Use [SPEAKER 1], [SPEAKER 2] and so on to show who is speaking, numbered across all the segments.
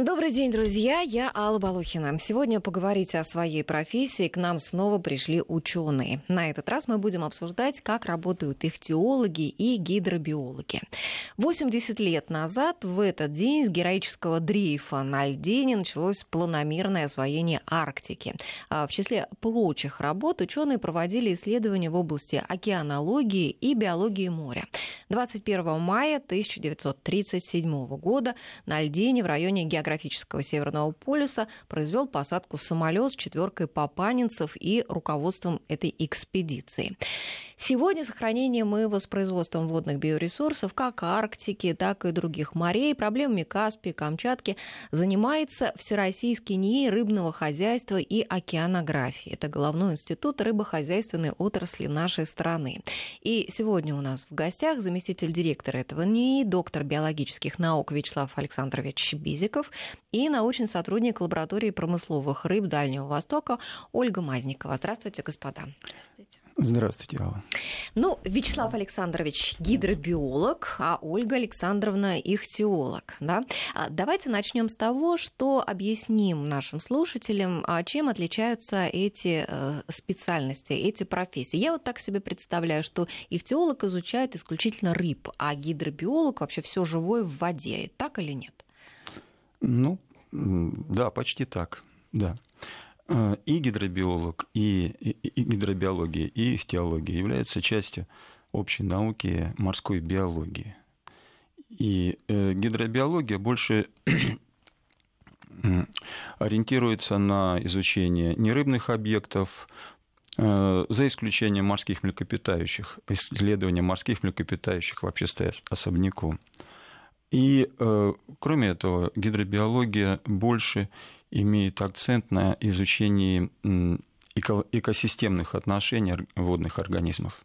[SPEAKER 1] Добрый день, друзья. Я Алла Балухина. Сегодня поговорить о своей профессии к нам снова пришли ученые. На этот раз мы будем обсуждать, как работают их теологи и гидробиологи. 80 лет назад в этот день с героического дрейфа на льдине началось планомерное освоение Арктики. А в числе прочих работ ученые проводили исследования в области океанологии и биологии моря. 21 мая 1937 года на льдине в районе географии географического Северного полюса произвел посадку самолет с четверкой папанинцев и руководством этой экспедиции. Сегодня сохранением и воспроизводством водных биоресурсов как Арктики, так и других морей, проблемами Каспии, Камчатки занимается Всероссийский НИИ рыбного хозяйства и океанографии. Это головной институт рыбохозяйственной отрасли нашей страны. И сегодня у нас в гостях заместитель директора этого НИИ, доктор биологических наук Вячеслав Александрович Бизиков и научный сотрудник лаборатории промысловых рыб Дальнего Востока Ольга Мазникова. Здравствуйте, господа.
[SPEAKER 2] Здравствуйте.
[SPEAKER 3] Здравствуйте, Алла.
[SPEAKER 1] Ну, Вячеслав Александрович гидробиолог, а Ольга Александровна ихтиолог. Да? А давайте начнем с того, что объясним нашим слушателям, а чем отличаются эти э, специальности, эти профессии. Я вот так себе представляю, что ихтиолог изучает исключительно рыб, а гидробиолог вообще все живое в воде. Так или нет?
[SPEAKER 3] Ну, да, почти так, да. Э, и гидробиолог, и, и, и гидробиология, и ихтиология являются частью общей науки морской биологии. И э, гидробиология больше ориентируется на изучение нерыбных объектов, э, за исключением морских млекопитающих. Исследование морских млекопитающих вообще стоят особняком. И, э, кроме этого, гидробиология больше имеет акцент на изучении экосистемных отношений водных организмов.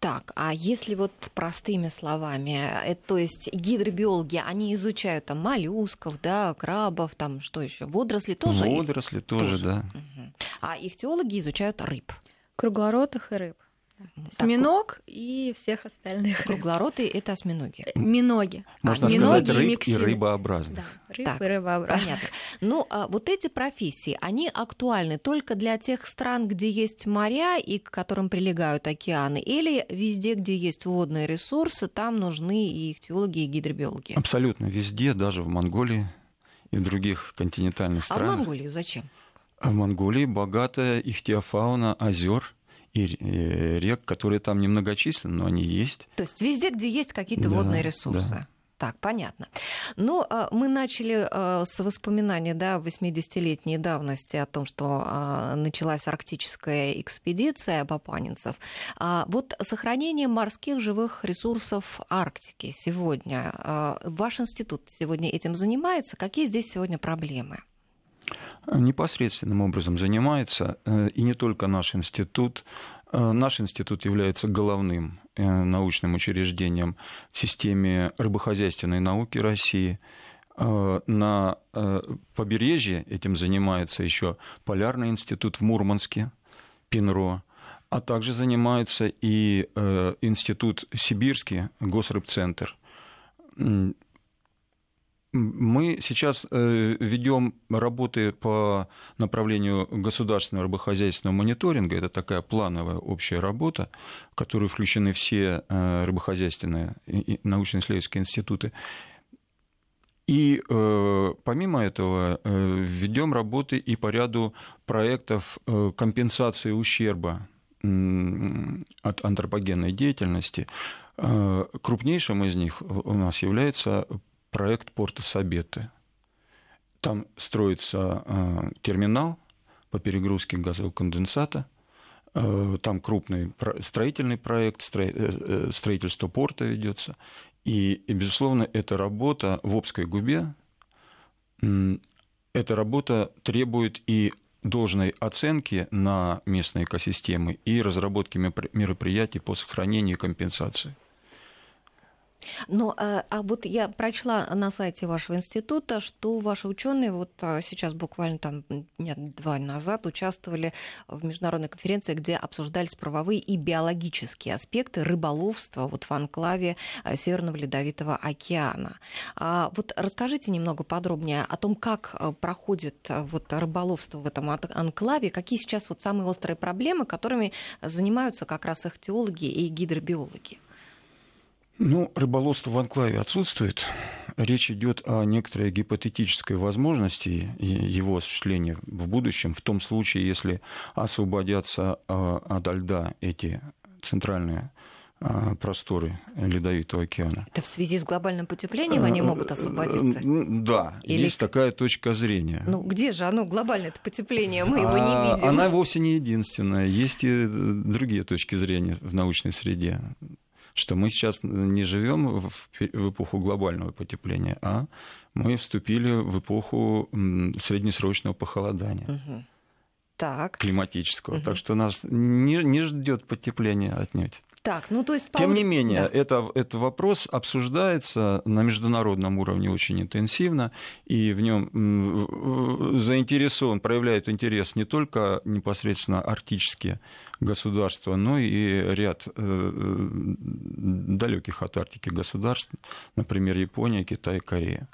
[SPEAKER 1] Так, а если вот простыми словами, это, то есть гидробиологи, они изучают там моллюсков, да, крабов, там что еще, водоросли тоже?
[SPEAKER 3] Водоросли тоже, тоже. да.
[SPEAKER 1] Угу. А их теологи изучают рыб.
[SPEAKER 2] Круглоротых и рыб. Так, Миног и всех остальных.
[SPEAKER 1] Круглороты — это осьминоги.
[SPEAKER 2] Э, миноги.
[SPEAKER 3] Можно а, сказать, рыб и, и рыбообразных.
[SPEAKER 2] Да, рыб так, и рыбообразных.
[SPEAKER 1] Понятно. Ну, а вот эти профессии, они актуальны только для тех стран, где есть моря и к которым прилегают океаны, или везде, где есть водные ресурсы, там нужны и ихтиологи, и гидробиологи?
[SPEAKER 3] Абсолютно везде, даже в Монголии и в других континентальных странах.
[SPEAKER 1] А в Монголии зачем?
[SPEAKER 3] А в Монголии богатая ихтиофауна озер – и рек, которые там немногочисленны, но они есть.
[SPEAKER 1] То есть везде, где есть какие-то да, водные ресурсы. Да. Так, понятно. Но ну, мы начали с воспоминания да, 80-летней давности о том, что началась арктическая экспедиция папанинцев. А вот сохранение морских живых ресурсов Арктики сегодня, ваш институт сегодня этим занимается. Какие здесь сегодня проблемы?
[SPEAKER 3] Непосредственным образом занимается, э, и не только наш институт. Э, наш институт является головным э, научным учреждением в системе рыбохозяйственной науки России. На побережье этим занимается еще Полярный институт в Мурманске, ПИНРО, а также занимается и институт Сибирский, Госрыбцентр. Мы сейчас э, ведем работы по направлению государственного рыбохозяйственного мониторинга. Это такая плановая общая работа, в которую включены все э, рыбохозяйственные и научно-исследовательские институты. И э, помимо этого ведем работы и по ряду проектов компенсации ущерба от антропогенной деятельности. Крупнейшим из них у нас является проект порта Сабеты. Там строится э, терминал по перегрузке газового конденсата. Э, там крупный строительный проект, э, строительство порта ведется. И, и, безусловно, эта работа в Обской губе, эта работа требует и должной оценки на местные экосистемы и разработки мероприятий по сохранению и компенсации.
[SPEAKER 1] Но а, а вот я прочла на сайте вашего института, что ваши ученые вот а, сейчас буквально там нет, два назад участвовали в международной конференции, где обсуждались правовые и биологические аспекты рыболовства вот в анклаве а, Северного Ледовитого океана. А вот расскажите немного подробнее о том, как проходит вот рыболовство в этом анклаве, какие сейчас вот самые острые проблемы, которыми занимаются как раз их теологи и гидробиологи.
[SPEAKER 3] Ну, рыболовство в анклаве отсутствует. Речь идет о некоторой гипотетической возможности его осуществления в будущем, в том случае, если освободятся а, от льда эти центральные а, просторы Ледовитого океана.
[SPEAKER 1] Это в связи с глобальным потеплением они могут освободиться?
[SPEAKER 3] Да, Или... есть такая точка зрения.
[SPEAKER 1] Ну где же оно, глобальное потепление? Мы его не а, видим.
[SPEAKER 3] Она вовсе не единственная. Есть и другие точки зрения в научной среде что мы сейчас не живем в, эпоху глобального потепления, а мы вступили в эпоху среднесрочного похолодания. Угу. Так. Климатического. Угу. Так что нас не, не ждет потепления отнюдь.
[SPEAKER 1] Так, ну то есть...
[SPEAKER 3] Тем не менее, да. это, этот вопрос обсуждается на международном уровне очень интенсивно, и в нем заинтересован, проявляет интерес не только непосредственно арктические государства, но и ряд э, далеких от Арктики государств, например, Япония, Китай, Корея.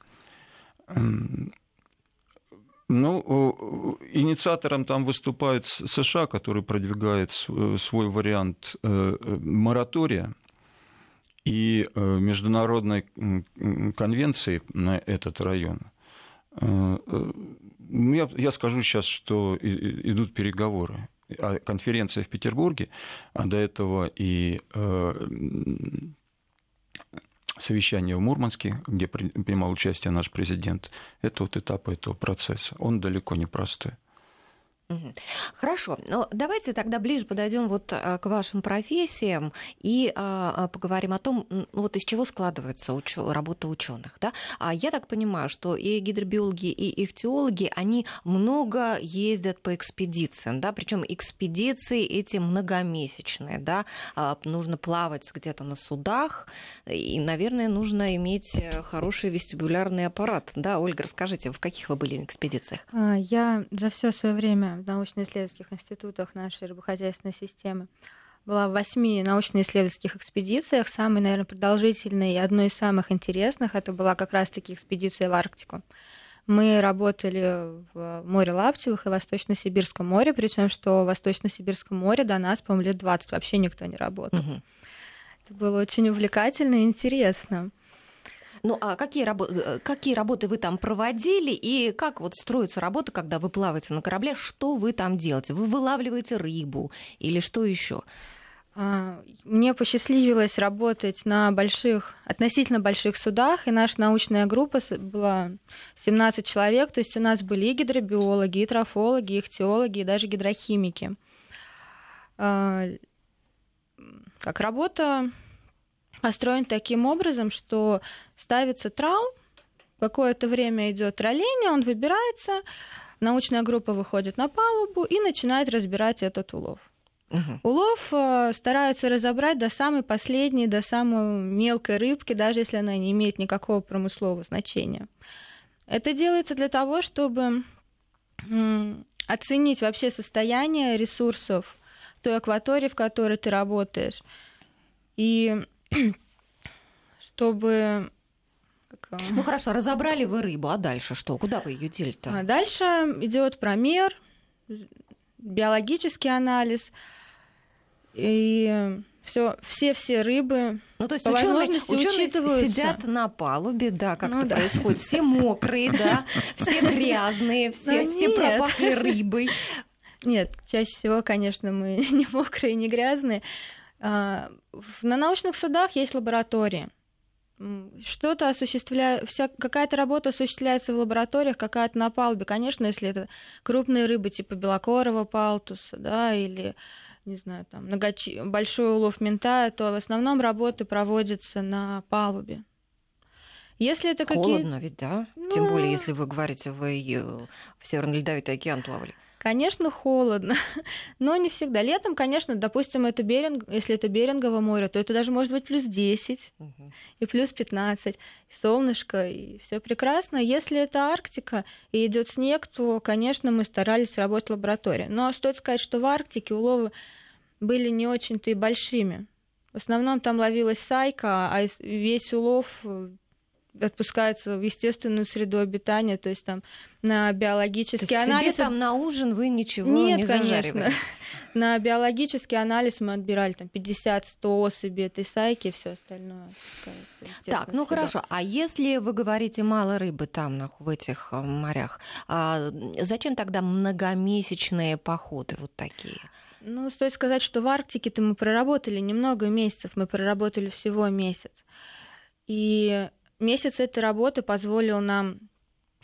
[SPEAKER 3] Ну, инициатором там выступает США, который продвигает свой вариант э, моратория и э, международной конвенции на этот район. Э, ну, я, я скажу сейчас, что идут переговоры. А конференция в Петербурге, а до этого и совещание в Мурманске, где принимал участие наш президент, это вот этап этого процесса. Он далеко не простой.
[SPEAKER 1] Хорошо, но давайте тогда ближе подойдем вот а, к вашим профессиям и а, а, поговорим о том, вот из чего складывается уч... работа ученых. Да? А я так понимаю, что и гидробиологи, и ихтиологи, они много ездят по экспедициям, да, причем экспедиции эти многомесячные, да, нужно плавать где-то на судах, и, наверное, нужно иметь э, хороший вестибулярный аппарат. Да, Ольга, расскажите, в каких вы были экспедициях?
[SPEAKER 2] Я за все свое время в научно-исследовательских институтах нашей рыбохозяйственной системы. Была в восьми научно-исследовательских экспедициях. Самой, наверное, продолжительной и одной из самых интересных это была как раз-таки экспедиция в Арктику. Мы работали в море Лаптевых и Восточно-Сибирском море, причем что в Восточно-Сибирском море до нас, по-моему, лет 20 вообще никто не работал. Угу. Это было очень увлекательно и интересно.
[SPEAKER 1] Ну а какие, рабо- э, какие работы вы там проводили и как вот строится работа, когда вы плаваете на корабле? Что вы там делаете? Вы вылавливаете рыбу или что еще?
[SPEAKER 2] А, мне посчастливилось работать на больших, относительно больших судах, и наша научная группа была 17 человек, то есть у нас были и гидробиологи, и трофологи, и ихтиологи, и даже гидрохимики. А, как работа построен таким образом, что ставится трал, какое-то время идет тролление, он выбирается, научная группа выходит на палубу и начинает разбирать этот улов. Угу. Улов э, стараются разобрать до самой последней, до самой мелкой рыбки, даже если она не имеет никакого промыслового значения. Это делается для того, чтобы оценить вообще состояние ресурсов той акватории, в которой ты работаешь. И чтобы
[SPEAKER 1] ну хорошо, разобрали вы рыбу, а дальше что? Куда вы ее делите? А
[SPEAKER 2] дальше идет промер, биологический анализ и все, все, все рыбы.
[SPEAKER 1] Ну, то есть по ученые, ученые сидят на палубе, да, как ну, это да. происходит. Все мокрые, да, все грязные, все, ну, все пропахли рыбой.
[SPEAKER 2] Нет, чаще всего, конечно, мы не мокрые, не грязные. А, на научных судах есть лаборатории. Что-то осуществляет, вся, какая-то работа осуществляется в лабораториях, какая-то на палубе. Конечно, если это крупные рыбы типа белокорого палтуса, да, или не знаю, там, многочи... большой улов мента, то в основном работы проводятся на палубе.
[SPEAKER 1] Если это Холодно какие... ведь, да? Ну... Тем более, если вы говорите, вы в Северный Ледовитый океан плавали.
[SPEAKER 2] Конечно, холодно, но не всегда. Летом, конечно, допустим, это Беринг, если это Берингово море, то это даже может быть плюс 10 угу. и плюс 15, и солнышко, и все прекрасно. Если это Арктика и идет снег, то, конечно, мы старались работать в лаборатории. Но стоит сказать, что в Арктике уловы были не очень-то и большими. В основном там ловилась сайка, а весь улов отпускается в естественную среду обитания, то есть там на биологический
[SPEAKER 1] то есть
[SPEAKER 2] анализ.
[SPEAKER 1] Себе там на ужин вы ничего
[SPEAKER 2] Нет,
[SPEAKER 1] не
[SPEAKER 2] конечно. На биологический анализ мы отбирали там 50-100 особей этой сайки, все остальное
[SPEAKER 1] Так, ну хорошо. А если вы говорите мало рыбы там в этих э, морях, а зачем тогда многомесячные походы вот такие?
[SPEAKER 2] Ну, стоит сказать, что в Арктике-то мы проработали немного месяцев, мы проработали всего месяц. И месяц этой работы позволил нам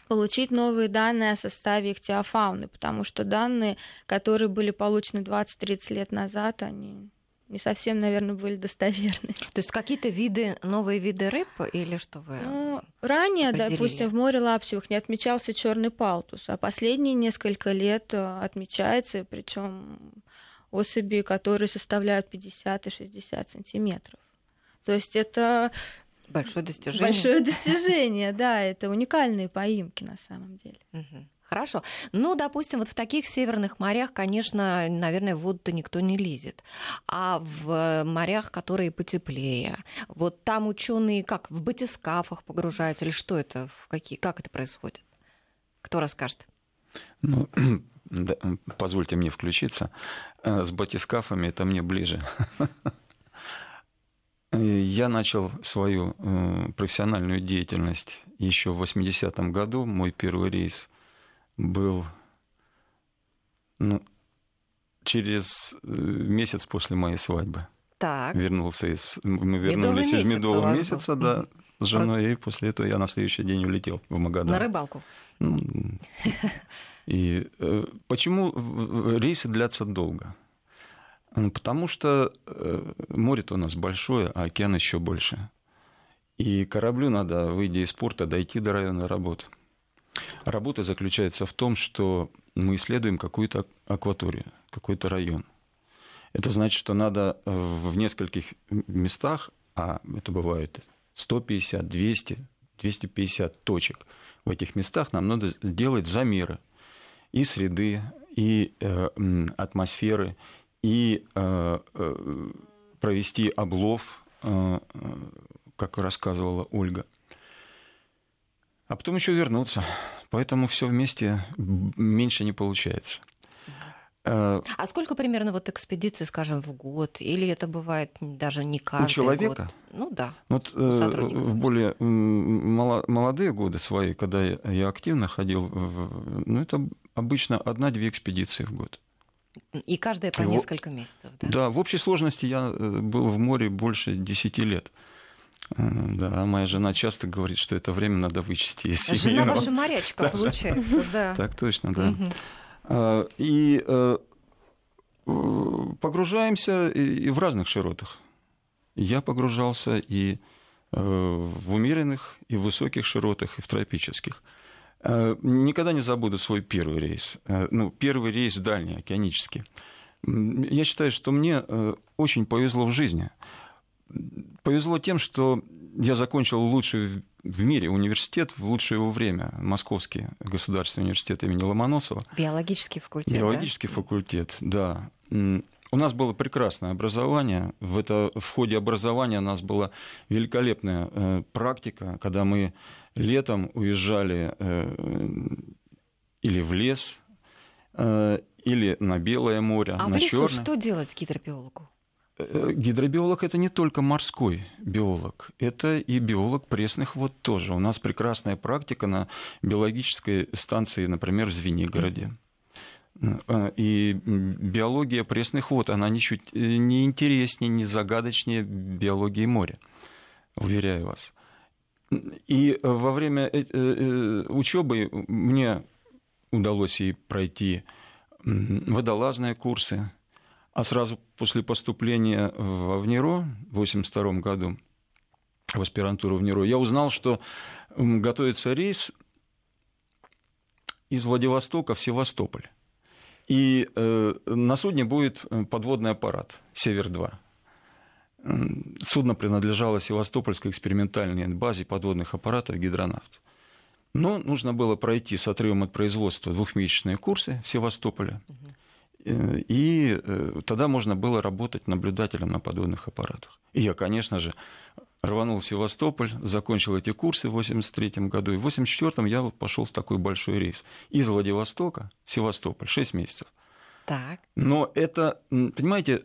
[SPEAKER 2] получить новые данные о составе ихтиофауны, потому что данные, которые были получены 20-30 лет назад, они не совсем, наверное, были достоверны.
[SPEAKER 1] То есть какие-то виды, новые виды рыб или что вы? Ну,
[SPEAKER 2] ранее, допустим, в море Лаптевых не отмечался черный палтус, а последние несколько лет э, отмечается, причем особи, которые составляют 50 и 60 сантиметров. То есть это
[SPEAKER 1] Большое достижение.
[SPEAKER 2] Большое достижение, да, это уникальные поимки на самом деле.
[SPEAKER 1] Хорошо. Ну, допустим, вот в таких северных морях, конечно, наверное, в воду-то никто не лезет. А в морях, которые потеплее, вот там ученые как в батискафах погружаются или что это, в какие, как это происходит? Кто расскажет?
[SPEAKER 3] Ну, да, позвольте мне включиться. Э, с батискафами это мне ближе. Я начал свою э, профессиональную деятельность еще в 80-м году. Мой первый рейс был ну, через э, месяц после моей свадьбы.
[SPEAKER 1] Так.
[SPEAKER 3] Вернулся из... Мы вернулись Медовый из медового месяца, да, с женой, и после этого я на следующий день улетел в Магадан.
[SPEAKER 1] На рыбалку?
[SPEAKER 3] Ну, и э, почему рейсы длятся долго? Потому что э, море-то у нас большое, а океан еще больше. И кораблю надо, выйдя из порта, дойти до района работы. Работа заключается в том, что мы исследуем какую-то акваторию, какой-то район. Это значит, что надо в нескольких местах, а это бывает 150, 200, 250 точек, в этих местах нам надо делать замеры и среды, и э, атмосферы, и э, э, провести облов, э, как рассказывала Ольга. А потом еще вернуться. Поэтому все вместе меньше не получается.
[SPEAKER 1] А сколько примерно вот экспедиций, скажем, в год? Или это бывает даже не каждый У человека? Год? Ну да.
[SPEAKER 3] Вот в более молодые годы свои, когда я активно ходил, ну это обычно одна-две экспедиции в год.
[SPEAKER 1] И каждая по несколько месяцев, да?
[SPEAKER 3] Да, в общей сложности я э, был в море больше 10 лет. Э, да, моя жена часто говорит, что это время надо вычесть из
[SPEAKER 1] семейного. Жена ваша морячка, получается, да.
[SPEAKER 3] Так точно, да. А, и э, погружаемся и в разных широтах. Я погружался и в умеренных, и в высоких широтах, и в тропических. Э, никогда не забуду свой первый рейс. Э, ну, первый рейс дальний, океанический. Я считаю, что мне э, очень повезло в жизни. Повезло тем, что я закончил лучший в мире университет в лучшее его время, Московский государственный университет имени Ломоносова.
[SPEAKER 1] Биологический факультет.
[SPEAKER 3] Биологический
[SPEAKER 1] да?
[SPEAKER 3] факультет, да. У нас было прекрасное образование. В, это, в ходе образования у нас была великолепная практика, когда мы летом уезжали э, или в лес, э, или на Белое море,
[SPEAKER 1] а
[SPEAKER 3] на
[SPEAKER 1] в лесу что делать гидробиологу?
[SPEAKER 3] Э, гидробиолог это не только морской биолог, это и биолог пресных вод тоже. У нас прекрасная практика на биологической станции, например, в Звенигороде. И биология пресных вод, она ничуть не интереснее, не загадочнее биологии моря, уверяю вас. И во время э, учебы мне удалось и пройти водолазные курсы, а сразу после поступления в ВНИРО в 1982 году, в аспирантуру в НИРО, я узнал, что готовится рейс из Владивостока в Севастополь. И э, на судне будет подводный аппарат «Север-2». Судно принадлежало Севастопольской экспериментальной базе подводных аппаратов «Гидронавт». Но нужно было пройти с отрывом от производства двухмесячные курсы в Севастополе. И тогда можно было работать наблюдателем на подводных аппаратах. И я, конечно же, рванул в Севастополь, закончил эти курсы в 1983 году. И в 1984 я пошел в такой большой рейс. Из Владивостока в Севастополь, 6 месяцев.
[SPEAKER 1] Так.
[SPEAKER 3] Но это, понимаете,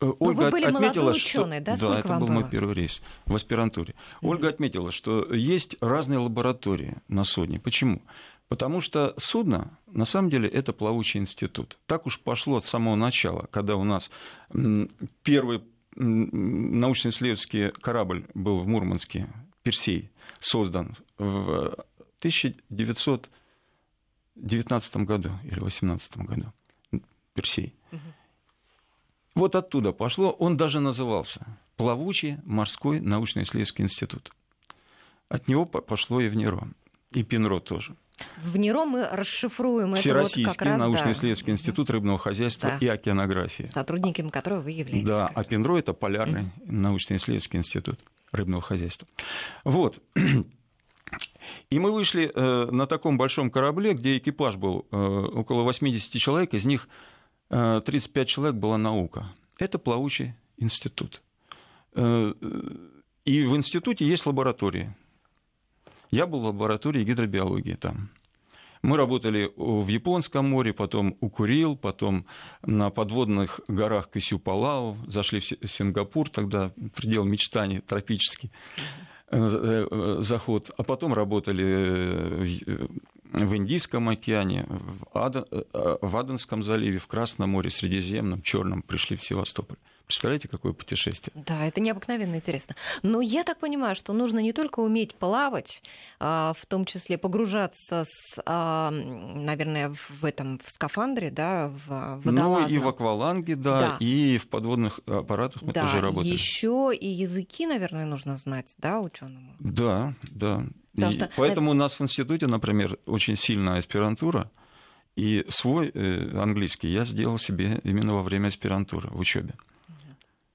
[SPEAKER 3] э,
[SPEAKER 1] ну, Ольга вы были отметила, ученый,
[SPEAKER 3] что... да? Сколько
[SPEAKER 1] да,
[SPEAKER 3] это был
[SPEAKER 1] было?
[SPEAKER 3] мой первый рейс в аспирантуре. Mm-hmm. Ольга отметила, что есть разные лаборатории на судне. Почему? Потому что судно, на самом деле, это плавучий институт. Так уж пошло от самого начала, когда у нас первый научно-исследовательский корабль был в Мурманске, Персей, создан в 1919 году или 18 году. Персей. Угу. Вот оттуда пошло, он даже назывался Плавучий морской научно-исследовательский институт. От него пошло и в Неро, и Пинро тоже.
[SPEAKER 1] В НИРО мы расшифруем
[SPEAKER 3] Всероссийский
[SPEAKER 1] это вот
[SPEAKER 3] научно-исследовательский да. институт рыбного хозяйства
[SPEAKER 1] да.
[SPEAKER 3] и океанографии.
[SPEAKER 1] Сотрудниками которого вы являетесь.
[SPEAKER 3] Да, а ПИНРО – это Полярный mm. научно-исследовательский институт рыбного хозяйства. Вот. И мы вышли э, на таком большом корабле, где экипаж был э, около 80 человек, из них 35 человек была наука. Это плавучий институт. Э, и в институте есть лаборатории – я был в лаборатории гидробиологии там. Мы работали в Японском море, потом у Курил, потом на подводных горах Кисю-Палау, зашли в Сингапур, тогда предел мечтаний тропический э, э, заход, а потом работали в Индийском океане, в Аденском заливе, в Красном море, Средиземном, Черном, пришли в Севастополь. Представляете, какое путешествие?
[SPEAKER 1] Да, это необыкновенно интересно. Но я так понимаю, что нужно не только уметь плавать, а, в том числе погружаться, с, а, наверное, в этом в скафандре, да, в водолазном.
[SPEAKER 3] Ну и в акваланге, да, да. и в подводных аппаратах мы
[SPEAKER 1] да,
[SPEAKER 3] тоже работаем.
[SPEAKER 1] Еще и языки, наверное, нужно знать, да, ученому.
[SPEAKER 3] Да, да. И что... Поэтому у нас в институте, например, очень сильная аспирантура. И свой э, английский я сделал себе именно во время аспирантуры в учебе.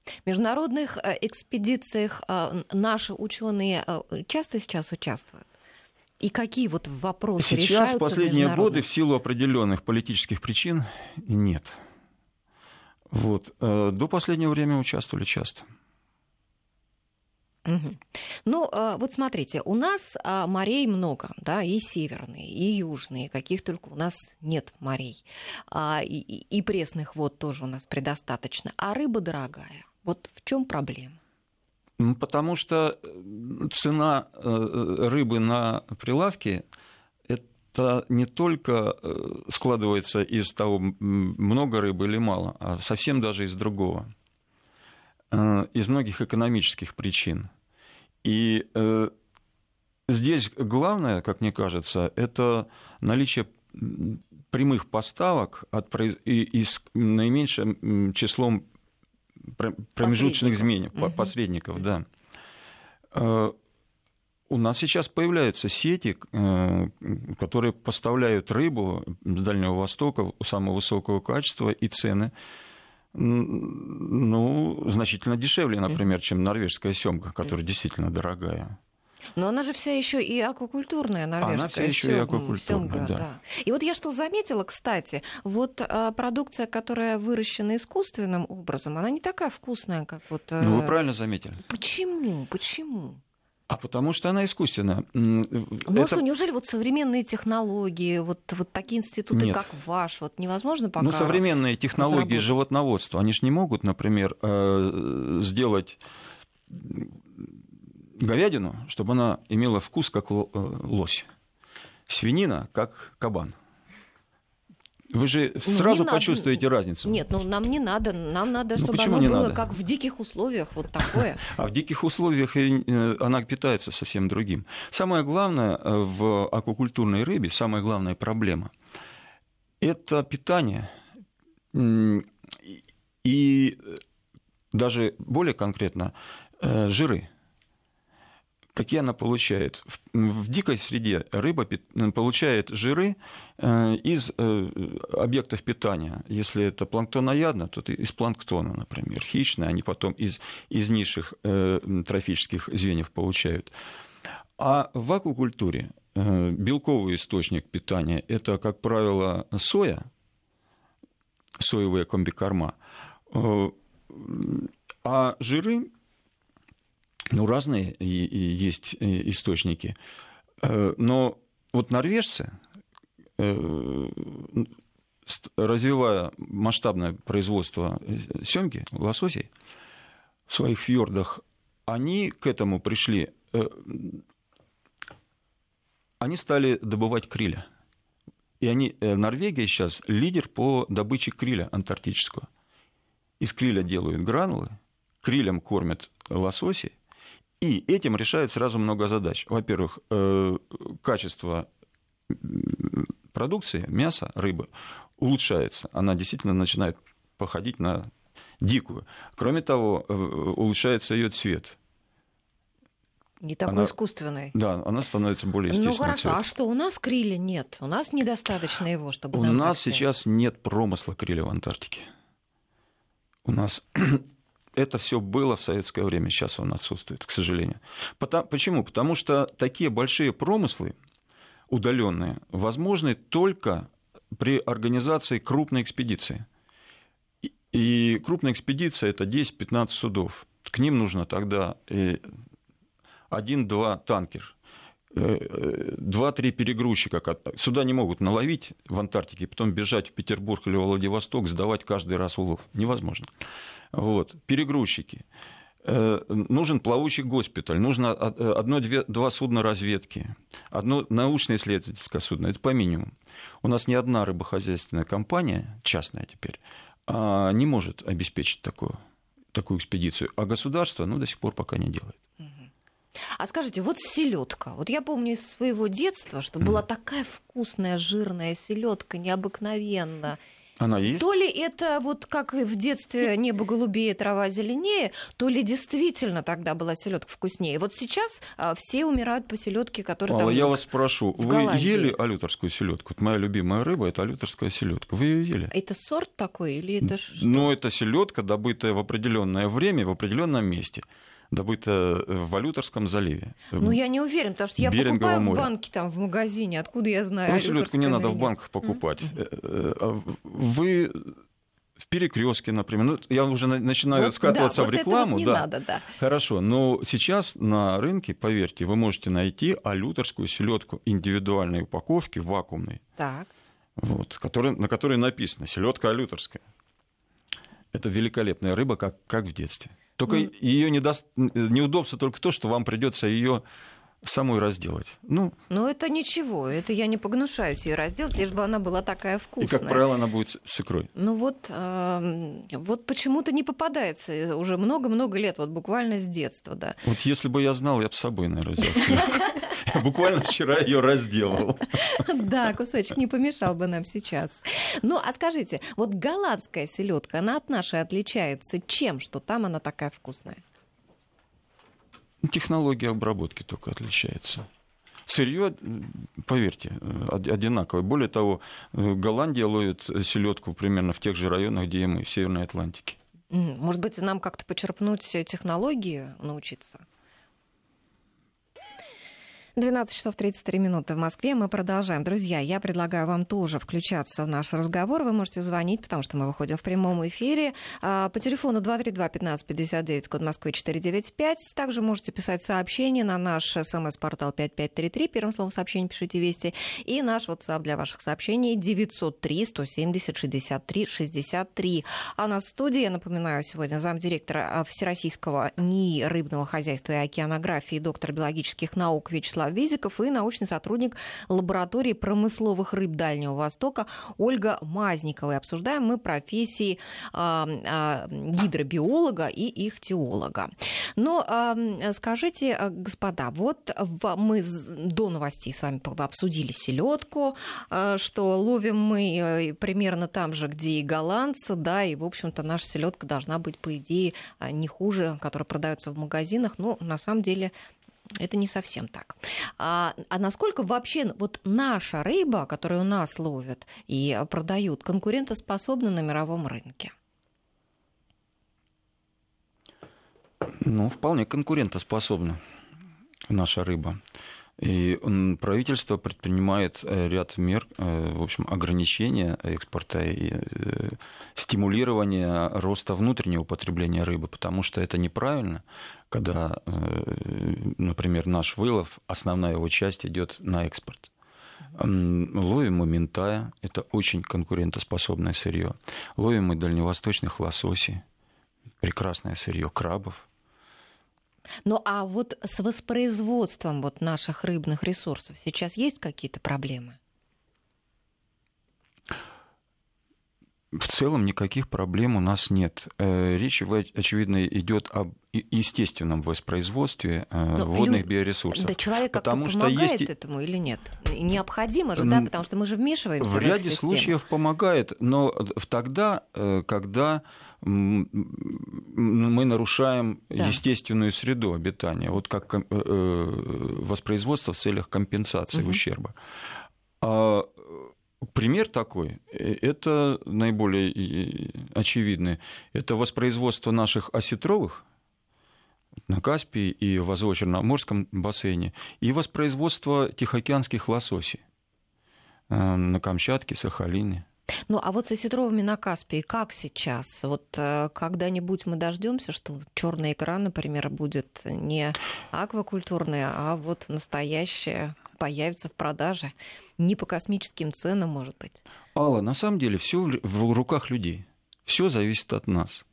[SPEAKER 1] В международных э, экспедициях э, наши ученые часто сейчас участвуют? И какие вот вопросы
[SPEAKER 3] сейчас,
[SPEAKER 1] решаются
[SPEAKER 3] Сейчас, последние годы, в силу определенных политических причин, нет. Вот. До последнего времени участвовали часто.
[SPEAKER 1] Угу. Ну, вот смотрите, у нас морей много, да, и северные, и южные, каких только у нас нет морей. А, и, и пресных вод тоже у нас предостаточно. А рыба дорогая. Вот в чем проблема?
[SPEAKER 3] Потому что э, цена э, рыбы на прилавке это не только э, складывается из того, много рыбы или мало, а совсем даже из другого. Из многих экономических причин. И здесь главное, как мне кажется, это наличие прямых поставок от, и, и с наименьшим числом промежуточных изменений, угу. посредников, да. Э, у нас сейчас появляются сети, э, которые поставляют рыбу с Дальнего Востока самого высокого качества и цены ну, значительно дешевле, например, чем норвежская семга, которая действительно дорогая.
[SPEAKER 1] Но она же вся еще и аквакультурная норвежская.
[SPEAKER 3] Она вся еще и аквакультурная, сёмга, да. да.
[SPEAKER 1] И вот я что заметила, кстати, вот а, продукция, которая выращена искусственным образом, она не такая вкусная, как вот...
[SPEAKER 3] Ну, вы правильно заметили.
[SPEAKER 1] Почему? Почему?
[SPEAKER 3] А потому что она искусственная.
[SPEAKER 1] Ну Это... неужели вот современные технологии, вот, вот такие институты, Нет. как ваш, вот невозможно пока
[SPEAKER 3] Ну, современные технологии животноводства, они же не могут, например, э, сделать говядину, чтобы она имела вкус как э, лось. Свинина как кабан. Вы же ну, сразу почувствуете надо... разницу.
[SPEAKER 1] Нет, ну нам не надо. Нам надо, ну, чтобы оно было надо? как в диких условиях, вот такое.
[SPEAKER 3] А в диких условиях э, она питается совсем другим. Самое главное э, в аквакультурной рыбе, самая главная проблема – это питание. И даже более конкретно жиры какие она получает? В, в дикой среде рыба получает жиры э, из э, объектов питания. Если это планктоноядно, то из планктона, например. Хищные, они потом из, из низших э, трофических звеньев получают. А в аквакультуре белковый источник питания – это, как правило, соя, соевые комбикорма. А жиры ну, разные есть э, источники. Э, но вот норвежцы, э, развивая масштабное производство семги, лососей в своих фьордах, они к этому пришли. Они стали добывать криля. И они, Норвегия сейчас лидер по добыче криля антарктического. Из криля делают гранулы, крилем кормят лососей, и этим решает сразу много задач. Во-первых, э, качество продукции, мяса, рыбы улучшается. Она действительно начинает походить на дикую. Кроме того, э, улучшается ее цвет.
[SPEAKER 1] Не такой она, искусственный.
[SPEAKER 3] Да, она становится более естественной. Ну хорошо,
[SPEAKER 1] цвет. а что, у нас криля нет? У нас недостаточно его, чтобы...
[SPEAKER 3] У нас сейчас нет промысла криля в Антарктике. У нас это все было в советское время, сейчас он отсутствует, к сожалению. Почему? Потому что такие большие промыслы, удаленные, возможны только при организации крупной экспедиции. И крупная экспедиция это 10-15 судов. К ним нужно тогда один-два танкер, два-три перегрузчика. Сюда не могут наловить в Антарктике, потом бежать в Петербург или Владивосток, сдавать каждый раз улов. Невозможно. Вот. Перегрузчики. Э, нужен плавучий госпиталь, нужно одно-два два судна разведки, одно научно-исследовательское судно, это по минимуму. У нас ни одна рыбохозяйственная компания, частная теперь, а, не может обеспечить такую, такую экспедицию, а государство ну, до сих пор пока не делает.
[SPEAKER 1] А скажите, вот селедка. Вот я помню из своего детства, что была такая вкусная жирная селедка, необыкновенно.
[SPEAKER 3] Она есть?
[SPEAKER 1] То ли это вот как в детстве небо голубее, трава зеленее, то ли действительно тогда была селедка вкуснее. Вот сейчас а, все умирают по селедке, которая
[SPEAKER 3] там я вас спрошу, вы Голландии. ели алюторскую селедку? Вот моя любимая рыба это алюторская селедка. Вы ее ели?
[SPEAKER 1] Это сорт такой или это
[SPEAKER 3] что? Ну, это селедка, добытая в определенное время в определенном месте добыто в Алюторском заливе.
[SPEAKER 1] Ну, я не уверен, потому что я покупаю моря. в банке, там, в магазине. Откуда я знаю?
[SPEAKER 3] Ну, селедку не надо в банках покупать. Mm-hmm. Вы в перекрестке, например. Ну, я уже начинаю вот, скатываться да, в рекламу. Вот
[SPEAKER 1] не
[SPEAKER 3] да.
[SPEAKER 1] надо, да.
[SPEAKER 3] Хорошо, но сейчас на рынке, поверьте, вы можете найти алюторскую селедку индивидуальной упаковки, вакуумной.
[SPEAKER 1] Так.
[SPEAKER 3] Вот, который, на которой написано селедка алюторская. Это великолепная рыба, как, как в детстве. Только mm. ее недо... неудобство только то, что вам придется ее самой разделать.
[SPEAKER 1] Ну, ну, это ничего, это я не погнушаюсь ее разделать, лишь бы она была такая вкусная.
[SPEAKER 3] И, как правило, она будет с икрой.
[SPEAKER 1] Ну вот, э, вот почему-то не попадается уже много-много лет, вот буквально с детства, да.
[SPEAKER 3] Вот если бы я знал, я бы с собой, наверное, взял Буквально вчера ее разделал.
[SPEAKER 1] Да, кусочек не помешал бы нам сейчас. Ну, а скажите, вот голландская селедка, она от нашей отличается чем, что там она такая вкусная?
[SPEAKER 3] Технология обработки только отличается. Сырье, поверьте, одинаковое. Более того, Голландия ловит селедку примерно в тех же районах, где и мы, в Северной Атлантике.
[SPEAKER 1] Может быть, нам как-то почерпнуть технологии, научиться? 12 часов 33 минуты в Москве. Мы продолжаем. Друзья, я предлагаю вам тоже включаться в наш разговор. Вы можете звонить, потому что мы выходим в прямом эфире. А, по телефону 232-1559, код Москвы 495. Также можете писать сообщения на наш смс-портал 5533. Первым словом сообщение пишите «Вести». И наш WhatsApp для ваших сообщений 903 170 63 63. А у нас в студии, я напоминаю, сегодня замдиректора а, Всероссийского НИИ рыбного хозяйства и океанографии, доктор биологических наук Вячеслав Вячеслав Безиков и научный сотрудник лаборатории промысловых рыб Дальнего Востока Ольга Мазникова. И обсуждаем мы профессии э, э, гидробиолога и ихтиолога. Но э, скажите, господа, вот мы до новостей с вами обсудили селедку, что ловим мы э, примерно там же, где и голландцы, да, и, в общем-то, наша селедка должна быть, по идее, не хуже, которая продается в магазинах. Ну, на самом деле, Это не совсем так. А, а насколько вообще вот наша рыба, которую у нас ловят и продают, конкурентоспособна на мировом рынке?
[SPEAKER 3] Ну, вполне конкурентоспособна наша рыба. И правительство предпринимает э, ряд мер, э, в общем, ограничения экспорта и э, стимулирования роста внутреннего потребления рыбы, потому что это неправильно, когда, например, наш вылов, основная его часть идет на экспорт. Ловим мы ментая, это очень конкурентоспособное сырье. Ловим мы дальневосточных лососей, прекрасное сырье крабов –
[SPEAKER 1] ну а вот с воспроизводством вот наших рыбных ресурсов сейчас есть какие-то проблемы?
[SPEAKER 3] В целом никаких проблем у нас нет. Э, речь, очевидно, идет об естественном воспроизводстве э, Но водных люд... биоресурсов.
[SPEAKER 1] Да человек потому как-то помогает есть... этому или нет? Необходимо же, да, потому что мы же вмешиваемся в, в
[SPEAKER 3] ряде случаев помогает, но тогда, э, когда мы нарушаем да. естественную среду обитания, вот как э, э, воспроизводство в целях компенсации угу. ущерба. А пример такой, э, это наиболее очевидный, это воспроизводство наших осетровых на Каспии и в Азово-Черноморском бассейне, и воспроизводство тихоокеанских лососей на Камчатке, Сахалине.
[SPEAKER 1] Ну, а вот с осетровыми на Каспии как сейчас? Вот э, когда-нибудь мы дождемся, что черная икра, например, будет не аквакультурная, а вот настоящая появится в продаже не по космическим ценам, может быть.
[SPEAKER 3] Алла, на самом деле все в руках людей. Все зависит от нас.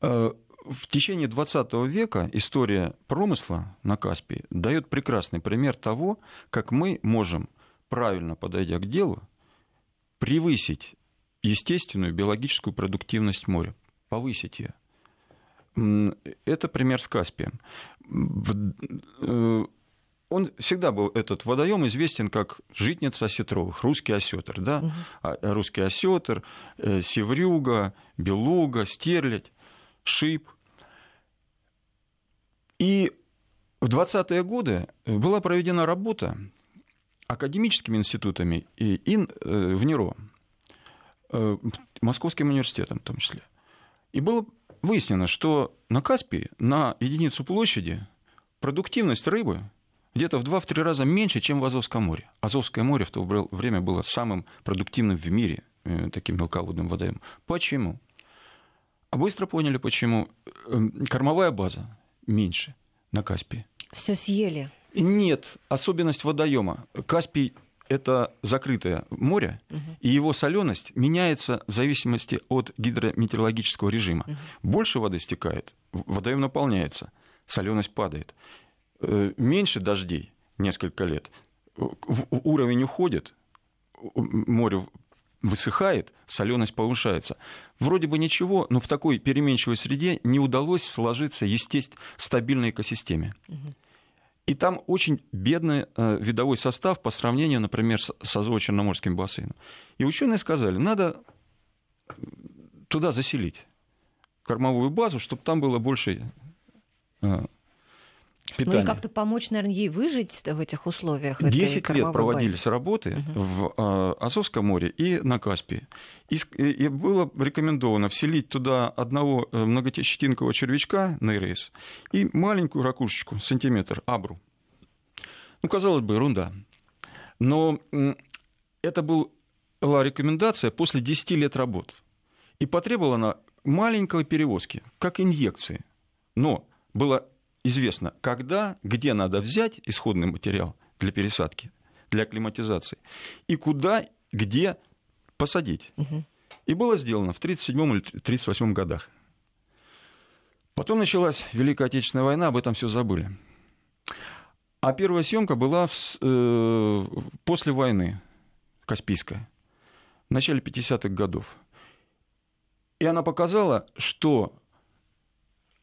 [SPEAKER 3] Э, в течение 20 века история промысла на Каспии дает прекрасный пример того, как мы можем, правильно подойдя к делу, превысить естественную биологическую продуктивность моря, повысить ее. Это пример с Каспием. Э, он всегда был, этот водоем известен как житница осетровых, русский осетр, да? Угу. Русский осетр, э, севрюга, белуга, стерлядь, шип. И в 20-е годы была проведена работа академическими институтами и, и э, в НИРО, э, Московским университетом в том числе. И было выяснено, что на Каспии на единицу площади продуктивность рыбы где-то в 2-3 раза меньше, чем в Азовском море. Азовское море в то время было самым продуктивным в мире э, таким мелководным водоемом. Почему? А быстро поняли, почему. Кормовая база меньше на Каспии.
[SPEAKER 1] Все съели.
[SPEAKER 3] Нет, особенность водоема. Каспий это закрытое море, угу. и его соленость меняется в зависимости от гидрометеорологического режима. Угу. Больше воды стекает, водоем наполняется, соленость падает. Э, меньше дождей несколько лет, уровень уходит, море высыхает, соленость повышается. Вроде бы ничего, но в такой переменчивой среде не удалось сложиться естественно стабильной экосистеме. Угу. И там очень бедный э, видовой состав по сравнению, например, с, с Азово-Черноморским бассейном. И ученые сказали, надо туда заселить кормовую базу, чтобы там было больше э, питания.
[SPEAKER 1] Ну и как-то помочь, наверное, ей выжить в этих условиях.
[SPEAKER 3] Десять лет проводились базе. работы угу. в э, Азовском море и на Каспии. И, и было рекомендовано вселить туда одного э, многотещетинкового червячка нейрейс и маленькую ракушечку, сантиметр, абру. Ну, казалось бы, ерунда. Но это была рекомендация после 10 лет работ. И потребовала она маленькой перевозки, как инъекции. Но было известно, когда, где надо взять исходный материал для пересадки, для акклиматизации, и куда, где посадить. Угу. И было сделано в 1937 или 1938 годах. Потом началась Великая Отечественная война, об этом все забыли. А первая съемка была в, э, после войны, Каспийская, в начале 50-х годов. И она показала, что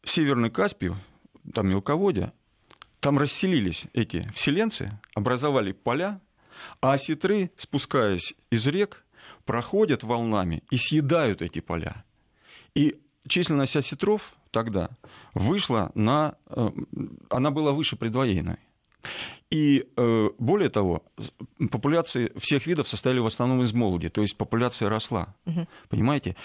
[SPEAKER 3] Северный Каспий, там мелководье, там расселились эти вселенцы, образовали поля, а осетры, спускаясь из рек, проходят волнами и съедают эти поля. И численность осетров тогда вышла на... Э, она была выше предвоенной. И э, более того, популяции всех видов состояли в основном из молоди, то есть популяция росла. Угу. Понимаете?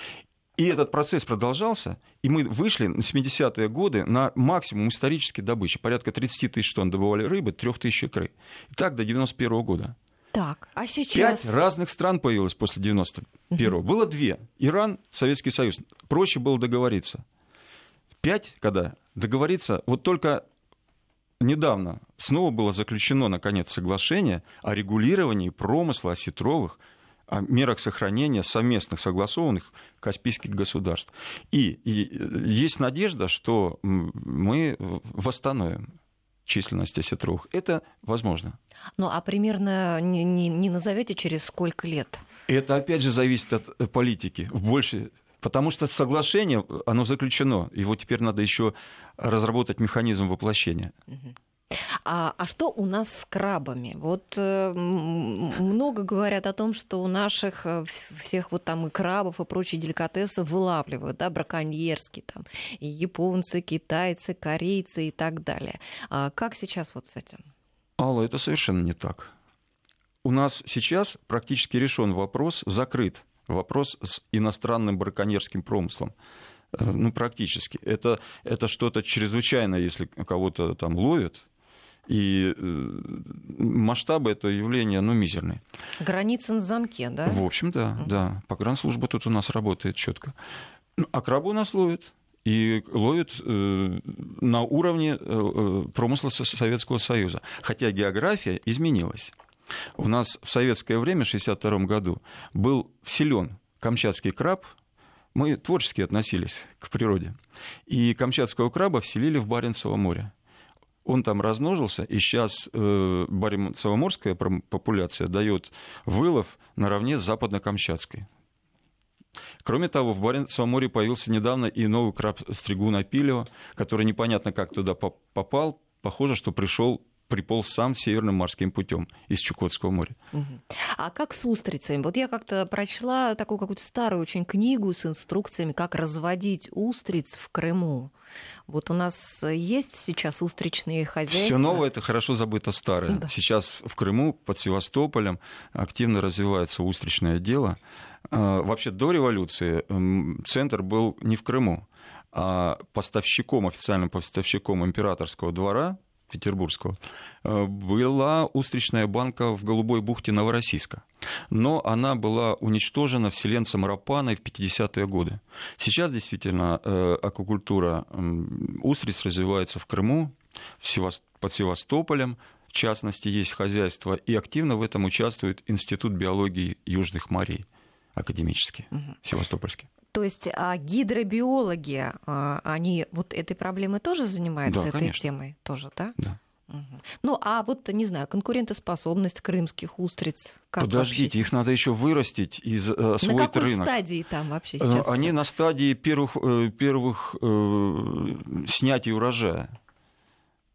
[SPEAKER 3] И этот процесс продолжался, и мы вышли на 70-е годы на максимум исторической добычи. Порядка 30 тысяч тонн добывали рыбы, 3 тысяч икры. И так до 91 -го года.
[SPEAKER 1] Так, а сейчас...
[SPEAKER 3] Пять разных стран появилось после 91-го. Угу. Было две. Иран, Советский Союз. Проще было договориться. Пять, когда договориться, вот только недавно снова было заключено, наконец, соглашение о регулировании промысла осетровых о мерах сохранения совместных согласованных каспийских государств. И, и есть надежда, что мы восстановим численность осетровых. Это возможно.
[SPEAKER 1] Ну, а примерно не, не, не назовете через сколько лет?
[SPEAKER 3] Это, опять же, зависит от э, политики. Больше Потому что соглашение, оно заключено. Его теперь надо еще разработать механизм воплощения.
[SPEAKER 1] А, а что у нас с крабами? Вот э, много говорят о том, что у наших э, всех вот там и крабов, и прочие деликатесы вылавливают, да, браконьерские там, и японцы, китайцы, корейцы и так далее. А как сейчас вот с этим?
[SPEAKER 3] Алла, это совершенно не так. У нас сейчас практически решен вопрос, закрыт вопрос с иностранным браконьерским промыслом. Э, ну, практически. Это, это что-то чрезвычайное, если кого-то там ловят, и э, масштабы этого явления, ну, мизерные.
[SPEAKER 1] Границы на замке, да?
[SPEAKER 3] В общем, да, угу. да. Погранслужба тут у нас работает четко. Ну, а крабы у нас ловят. И ловят э, на уровне э, э промысла Советского Союза. Хотя география изменилась. У нас в советское время, в 1962 году, был вселен камчатский краб. Мы творчески относились к природе. И камчатского краба вселили в Баренцево море он там размножился, и сейчас э, баренцево-морская популяция дает вылов наравне с западно-камчатской. Кроме того, в Баренцевом море появился недавно и новый краб стригун Апилева, который непонятно как туда попал. Похоже, что пришел приполз сам северным морским путем из Чукотского моря.
[SPEAKER 1] А как с устрицами? Вот я как-то прочла такую какую-то старую очень книгу с инструкциями, как разводить устриц в Крыму. Вот у нас есть сейчас устричные хозяйства.
[SPEAKER 3] Все новое это хорошо забыто старое. Да. Сейчас в Крыму под Севастополем активно развивается устричное дело. А, вообще до революции центр был не в Крыму, а поставщиком, официальным поставщиком императорского двора петербургского, э, была устричная банка в Голубой бухте Новороссийска. Но она была уничтожена вселенцем Рапаной в 50-е годы. Сейчас действительно э, аквакультура устриц развивается в Крыму, под Севастополем, в частности, есть хозяйство, и активно в этом участвует Институт биологии Южных морей академический, угу. севастопольский.
[SPEAKER 1] То есть а гидробиологи, а, они вот этой проблемой тоже занимаются, да, этой конечно. темой тоже, да?
[SPEAKER 3] Да.
[SPEAKER 1] Угу. Ну, а вот, не знаю, конкурентоспособность крымских устриц.
[SPEAKER 3] Как Подождите, вообще? их надо еще вырастить и освоить
[SPEAKER 1] рынок. На какой
[SPEAKER 3] рынок.
[SPEAKER 1] стадии там вообще сейчас?
[SPEAKER 3] Они все? на стадии первых, э, первых э, снятий урожая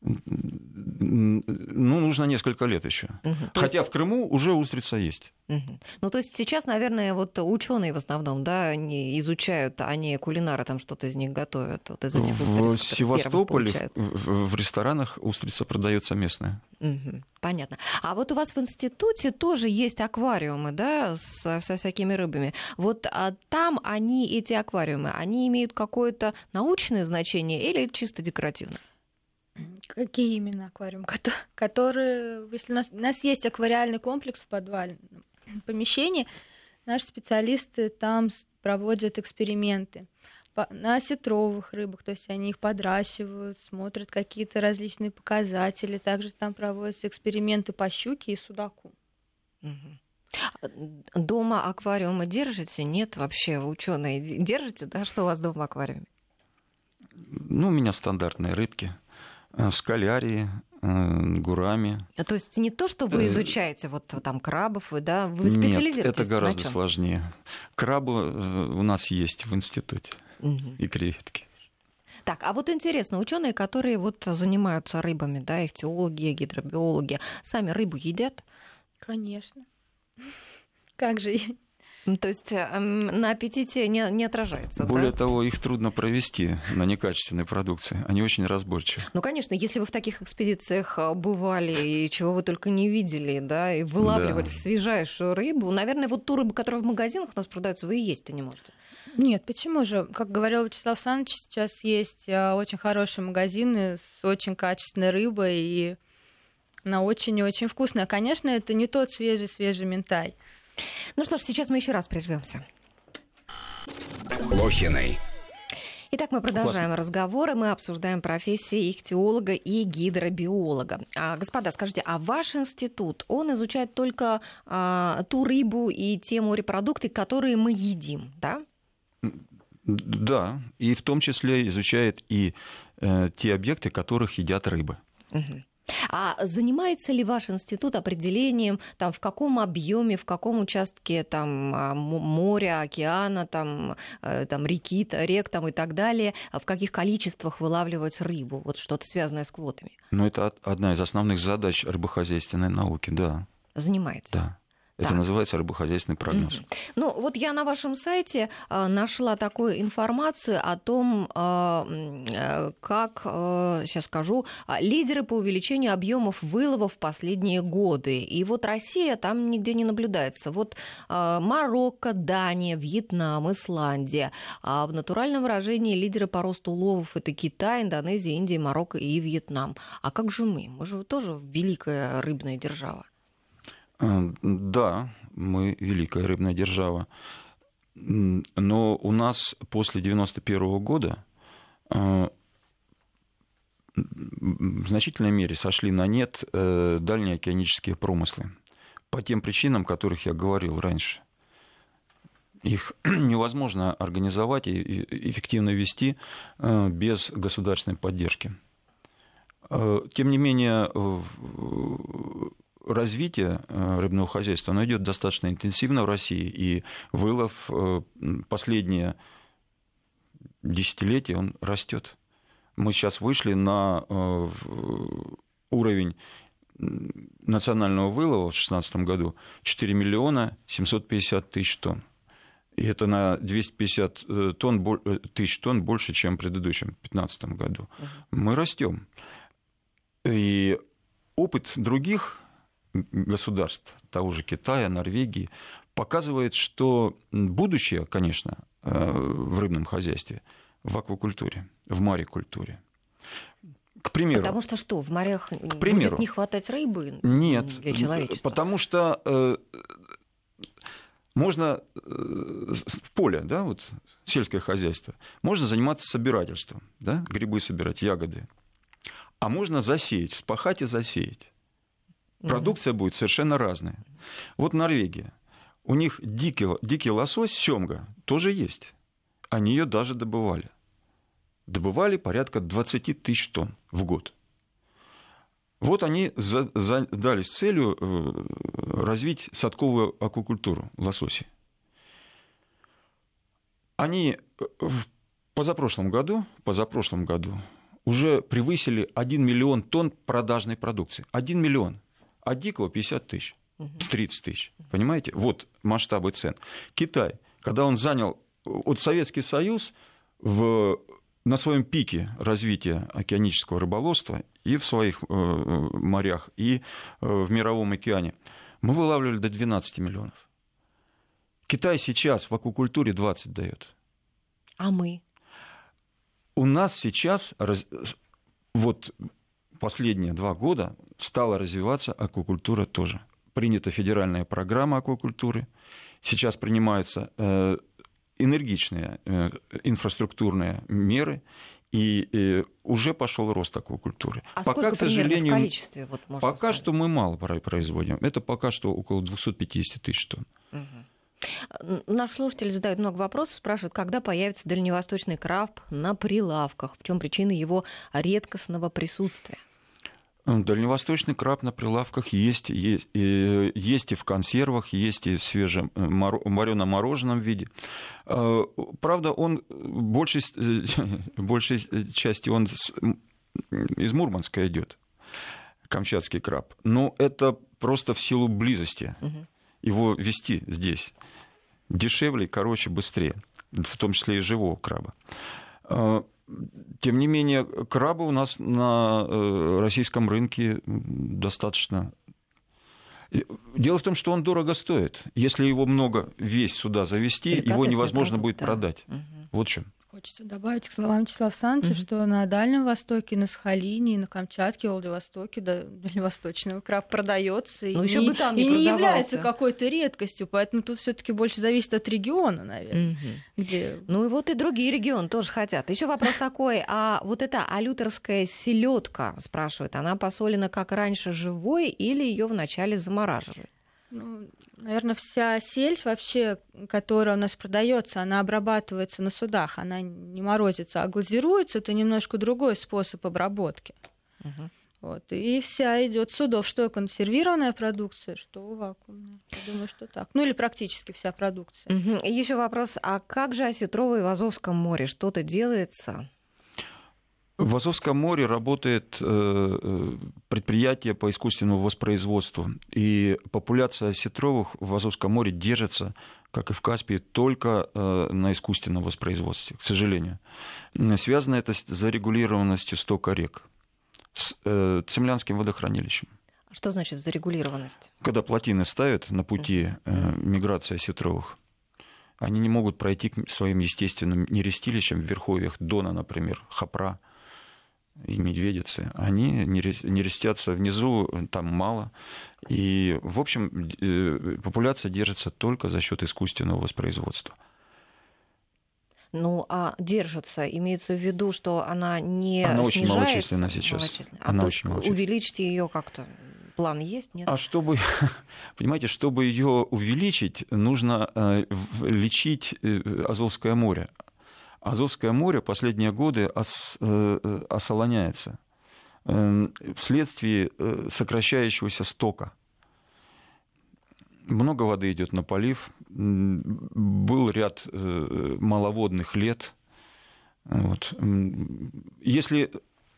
[SPEAKER 3] ну, нужно несколько лет еще. Угу. Хотя есть... в Крыму уже устрица есть.
[SPEAKER 1] Угу. Ну, то есть сейчас, наверное, вот ученые в основном, да, они изучают, а не кулинары там что-то из них готовят. Вот из этих
[SPEAKER 3] устриц, в Севастополе в, в ресторанах устрица продается местная.
[SPEAKER 1] Угу. Понятно. А вот у вас в институте тоже есть аквариумы, да, со, со всякими рыбами. Вот а там они, эти аквариумы, они имеют какое-то научное значение или чисто декоративное?
[SPEAKER 2] Какие именно аквариумы? Которые, если у нас, у нас есть аквариальный комплекс в подвальном помещении, наши специалисты там проводят эксперименты на осетровых рыбах, то есть они их подращивают, смотрят какие-то различные показатели. Также там проводятся эксперименты по щуке и судаку.
[SPEAKER 1] Дома аквариума держите? Нет, вообще ученые держите, да? Что у вас дома аквариуме?
[SPEAKER 3] Ну, у меня стандартные рыбки. Э, скалярии, э, гурами.
[SPEAKER 1] А то есть не то, что вы э, изучаете вот там крабов, вы, да, вы специализируетесь? Нет,
[SPEAKER 3] это гораздо сложнее. Крабы у нас есть в институте угу. и креветки.
[SPEAKER 1] Так, а вот интересно, ученые, которые вот занимаются рыбами, да, их теологи, гидробиологи, сами рыбу едят?
[SPEAKER 2] Конечно. Как же?
[SPEAKER 1] То есть эм, на аппетите не, не отражается.
[SPEAKER 3] Более
[SPEAKER 1] да?
[SPEAKER 3] того, их трудно провести на некачественной продукции. Они очень разборчивы.
[SPEAKER 1] Ну, конечно, если вы в таких экспедициях а, бывали и чего вы только не видели, да, и вылавливали да. свежайшую рыбу, наверное, вот ту рыбу, которая в магазинах у нас продается, вы и есть-то не можете.
[SPEAKER 2] Нет, почему же? Как говорил Вячеслав Александрович, сейчас есть а, очень хорошие магазины с очень качественной рыбой, и она очень и очень вкусная. Конечно, это не тот свежий-свежий ментай.
[SPEAKER 1] Ну что ж, сейчас мы еще раз прервемся.
[SPEAKER 4] Лохиной.
[SPEAKER 1] Итак, мы продолжаем Классно. разговоры. Мы обсуждаем профессии ихтиолога и гидробиолога. А, господа, скажите, а ваш институт, он изучает только а, ту рыбу и те морепродукты, которые мы едим, да?
[SPEAKER 3] Да, и в том числе изучает и э, те объекты, которых едят рыбы.
[SPEAKER 1] Угу. А занимается ли ваш институт определением, там, в каком объеме, в каком участке там, а, моря, океана, там, э, там, реки, рек там, и так далее, а в каких количествах вылавливать рыбу? Вот что-то связанное с квотами.
[SPEAKER 3] Ну, это одна из основных задач рыбохозяйственной науки, да.
[SPEAKER 1] Занимается.
[SPEAKER 3] Да. Это да. называется рыбохозяйственный прогноз.
[SPEAKER 1] Mm-hmm. Ну, вот я на вашем сайте э, нашла такую информацию о том, э, э, как, сейчас скажу, лидеры по увеличению объемов вылова в последние годы. И вот Россия там нигде не наблюдается. Вот Марокко, Дания, Вьетнам, Исландия. А в натуральном выражении лидеры по росту уловов это Китай, Индонезия, Индия, Марокко и Вьетнам. А как же мы? Мы же тоже великая рыбная держава.
[SPEAKER 3] Э, да, мы великая рыбная держава. Но у нас после 1991 года э, в значительной мере сошли на нет э, дальние океанические промыслы. По тем причинам, о которых я говорил раньше. Их невозможно организовать и эффективно вести без государственной поддержки. Тем не менее, развитие э, рыбного хозяйства, оно идет достаточно интенсивно в России, и вылов э, последние десятилетия, он растет. Мы сейчас вышли на э, уровень национального вылова в 2016 году 4 миллиона 750 тысяч тонн. И это на 250 тонн, тысяч тонн больше, чем в предыдущем, 2015 году. Мы растем. И опыт других государств, того же Китая, Норвегии, показывает, что будущее, конечно, э, в рыбном хозяйстве, в аквакультуре, в марикультуре. К примеру.
[SPEAKER 1] Потому что что, в морях к примеру, будет не хватать рыбы
[SPEAKER 3] нет,
[SPEAKER 1] для человечества?
[SPEAKER 3] Потому что э, можно э, в поле, да, вот сельское хозяйство, можно заниматься собирательством, да, грибы собирать, ягоды. А можно засеять, вспахать и засеять продукция будет совершенно разная. Вот Норвегия. У них дикий, дикий лосось, семга, тоже есть. Они ее даже добывали. Добывали порядка 20 тысяч тонн в год. Вот они задались целью э, развить садковую аквакультуру лососи. Они э, в позапрошлом году, позапрошлом году уже превысили 1 миллион тонн продажной продукции. 1 миллион а дикого 50 тысяч, 30 тысяч. Понимаете? Вот масштабы цен. Китай, когда он занял, вот Советский Союз в, на своем пике развития океанического рыболовства и в своих э, морях, и э, в Мировом океане, мы вылавливали до 12 миллионов. Китай сейчас в аквакультуре 20 дает.
[SPEAKER 1] А мы?
[SPEAKER 3] У нас сейчас вот последние два года стала развиваться аквакультура тоже. Принята федеральная программа аквакультуры. Сейчас принимаются э, энергичные э, инфраструктурные меры, и э, уже пошел рост аквакультуры.
[SPEAKER 1] А пока, сколько к сожалению, в количестве? Вот,
[SPEAKER 3] пока сказать? что мы мало производим. Это пока что около 250 тысяч тонн. Угу.
[SPEAKER 1] Наш слушатель задает много вопросов, спрашивает, когда появится дальневосточный краб на прилавках, в чем причина его редкостного присутствия?
[SPEAKER 3] Дальневосточный краб на прилавках есть, есть, есть и в консервах, есть и в свежем э, вареном-мороженом виде. Э, правда, он большей, большей части он из Мурманска идет, камчатский краб. Но это просто в силу близости. Его вести здесь дешевле, короче, быстрее, в том числе и живого краба. Тем не менее, краба у нас на э, российском рынке достаточно Дело в том, что он дорого стоит. Если его много весь сюда завести, его невозможно продукт, будет да. продать. Угу. Вот в чем.
[SPEAKER 2] Хочется добавить к словам Вячеслава Александровича, mm-hmm. что на Дальнем Востоке, на Сахалине, на Камчатке, Владивостоке, да, дальневосточный краб продается ну, и, еще бы там не, и не является какой-то редкостью, поэтому тут все-таки больше зависит от региона, наверное. Mm-hmm.
[SPEAKER 1] Где... Ну и вот и другие регионы тоже хотят. Еще вопрос такой, а вот эта алюторская селедка, спрашивает, она посолена как раньше живой или ее вначале замораживают?
[SPEAKER 2] Ну, наверное, вся сельдь вообще, которая у нас продается, она обрабатывается на судах, она не морозится, а глазируется. Это немножко другой способ обработки. Угу. Вот. И вся идет судов, что консервированная продукция, что вакуумная. Я думаю, что так. Ну или практически вся продукция.
[SPEAKER 1] Угу. Еще вопрос, а как же осетровый в Азовском море? Что-то делается?
[SPEAKER 3] В Азовском море работает э, э, предприятие по искусственному воспроизводству. И популяция осетровых в Азовском море держится, как и в Каспии, только э, на искусственном воспроизводстве, к сожалению. Связано это с зарегулированностью стока рек, с Цемлянским водохранилищем.
[SPEAKER 1] А что значит зарегулированность?
[SPEAKER 3] Когда плотины ставят на пути миграции осетровых, они не могут пройти к своим естественным нерестилищам в верховьях Дона, например, Хапра – и медведицы, они не рестятся внизу, там мало. И, в общем, э, популяция держится только за счет искусственного воспроизводства.
[SPEAKER 1] Ну, а держится, имеется в виду, что она не
[SPEAKER 3] Она
[SPEAKER 1] очень
[SPEAKER 3] малочисленна сейчас. Малочисленна.
[SPEAKER 1] А она очень малочисленна. увеличить ее как-то план есть, нет?
[SPEAKER 3] А чтобы, понимаете, чтобы ее увеличить, нужно э, лечить э, Азовское море. Азовское море последние годы ос, э, э, осолоняется э, вследствие сокращающегося стока. Много воды идет на полив. Был ряд маловодных лет. Вот. Если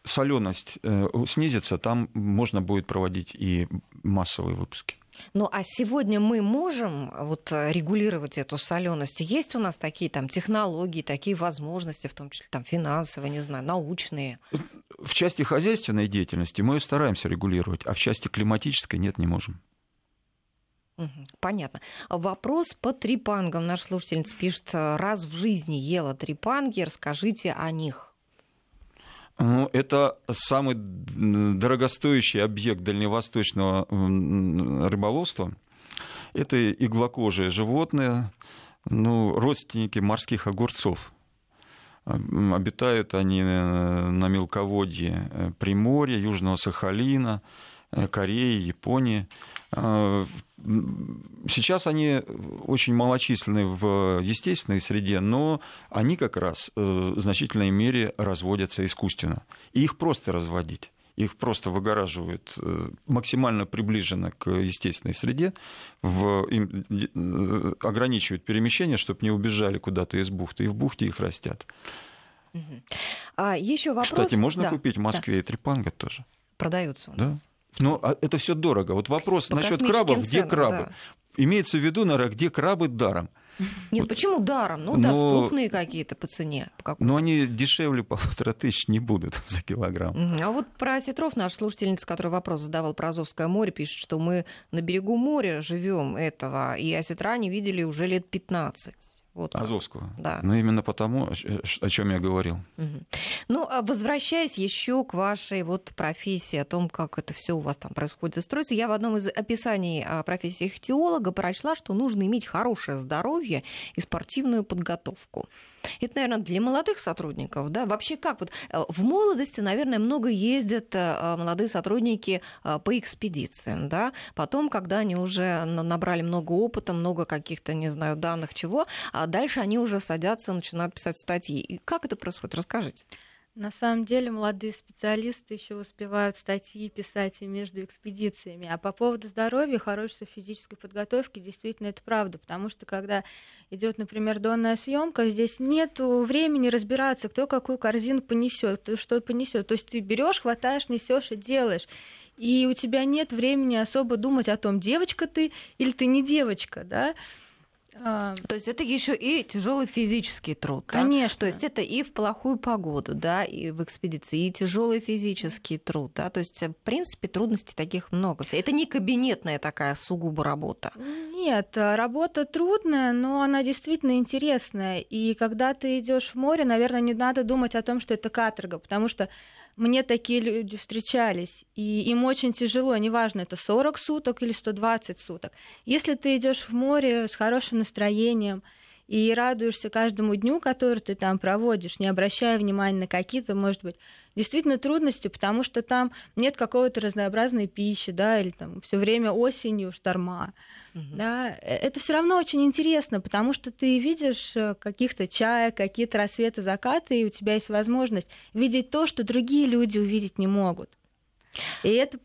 [SPEAKER 3] соленость снизится, там можно будет проводить и массовые выпуски.
[SPEAKER 1] Ну а сегодня мы можем вот регулировать эту соленость? Есть у нас такие там технологии, такие возможности, в том числе там финансовые, не знаю, научные?
[SPEAKER 3] В части хозяйственной деятельности мы ее стараемся регулировать, а в части климатической нет, не можем.
[SPEAKER 1] Понятно. Вопрос по трипангам. Наш слушательница пишет, раз в жизни ела трипанги, расскажите о них.
[SPEAKER 3] Ну, это самый дорогостоящий объект дальневосточного рыболовства. Это иглокожие животные, ну, родственники морских огурцов. Обитают они на мелководье э, Приморья, Южного Сахалина, э, Кореи, Японии. А, сейчас они очень малочисленны в естественной среде, но они как раз э, в значительной мере разводятся искусственно. И их просто разводить их просто выгораживают э, максимально приближенно к естественной среде, в, им, э, ограничивают перемещение, чтобы не убежали куда-то из бухты, и в бухте их растят.
[SPEAKER 1] А еще вопрос...
[SPEAKER 3] Кстати, можно да, купить в Москве да. и трипанга тоже.
[SPEAKER 1] Продаются у нас. Да.
[SPEAKER 3] Ну, а это все дорого. Вот вопрос По насчет крабов, где ценам, крабы? Да. Имеется в виду, наверное, где крабы даром.
[SPEAKER 1] Нет, вот. почему даром? Ну, Но... доступные какие-то по цене. По
[SPEAKER 3] Но они дешевле полутора тысяч не будут за килограмм.
[SPEAKER 1] А вот про осетров наш слушательница, который вопрос задавал про Азовское море, пишет, что мы на берегу моря живем этого, и осетра не видели уже лет 15.
[SPEAKER 3] Вот Азовского. Да. Но именно потому, о чем я говорил. Угу.
[SPEAKER 1] Ну, а возвращаясь еще к вашей вот профессии, о том, как это все у вас там происходит и строится, я в одном из описаний профессии ихтиолога прочла, что нужно иметь хорошее здоровье и спортивную подготовку. Это, наверное, для молодых сотрудников, да? Вообще как? Вот э, в молодости, наверное, много ездят э, молодые сотрудники э, по экспедициям, да? Потом, когда они уже набрали много опыта, много каких-то, не знаю, данных чего, а дальше они уже садятся, начинают писать статьи. И как это происходит? Расскажите.
[SPEAKER 2] На самом деле молодые специалисты еще успевают статьи писать и между экспедициями. А по поводу здоровья, хорошей физической подготовки, действительно это правда, потому что когда идет, например, донная съемка, здесь нет времени разбираться, кто какую корзину понесет, кто что понесет. То есть ты берешь, хватаешь, несешь и делаешь. И у тебя нет времени особо думать о том, девочка ты или ты не девочка, да.
[SPEAKER 1] А... То есть это еще и тяжелый физический труд.
[SPEAKER 2] Конечно.
[SPEAKER 1] Да? То есть это и в плохую погоду, да, и в экспедиции, и тяжелый физический труд, да. То есть, в принципе, трудностей таких много. Это не кабинетная такая сугубо работа.
[SPEAKER 2] Нет, работа трудная, но она действительно интересная. И когда ты идешь в море, наверное, не надо думать о том, что это каторга, потому что мне такие люди встречались, и им очень тяжело, неважно, это 40 суток или 120 суток. Если ты идешь в море с хорошим настроением, и радуешься каждому дню, который ты там проводишь, не обращая внимания на какие-то, может быть, действительно трудности, потому что там нет какого-то разнообразной пищи, да, или там все время осенью шторма. Угу. Да, э, это все равно очень интересно, потому что ты видишь э, каких-то чаек, какие-то рассветы, закаты, и у тебя есть возможность видеть то, что другие люди увидеть не могут. И это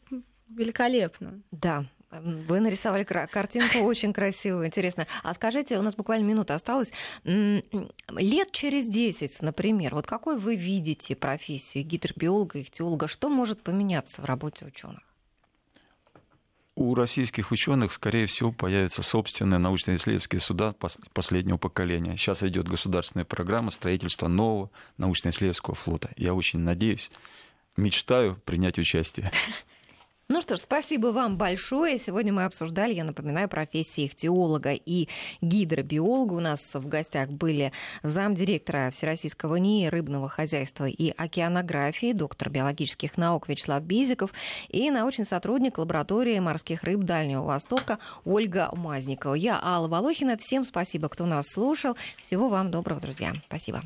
[SPEAKER 2] великолепно.
[SPEAKER 1] Да, вы нарисовали картинку очень красивую, интересно. А скажите, у нас буквально минута осталась. Лет через 10, например, вот какой вы видите профессию гидробиолога ихтиолога? Что может поменяться в работе ученых?
[SPEAKER 3] У российских ученых, скорее всего, появятся собственные научно-исследовательские суда последнего поколения. Сейчас идет государственная программа строительства нового научно-исследовательского флота. Я очень надеюсь, мечтаю принять участие.
[SPEAKER 1] Ну что ж, спасибо вам большое. Сегодня мы обсуждали, я напоминаю, профессии ихтиолога и гидробиолога. У нас в гостях были замдиректора Всероссийского НИИ рыбного хозяйства и океанографии, доктор биологических наук Вячеслав Бизиков и научный сотрудник лаборатории морских рыб Дальнего Востока Ольга Мазникова. Я Алла Волохина. Всем спасибо, кто нас слушал. Всего вам доброго, друзья. Спасибо.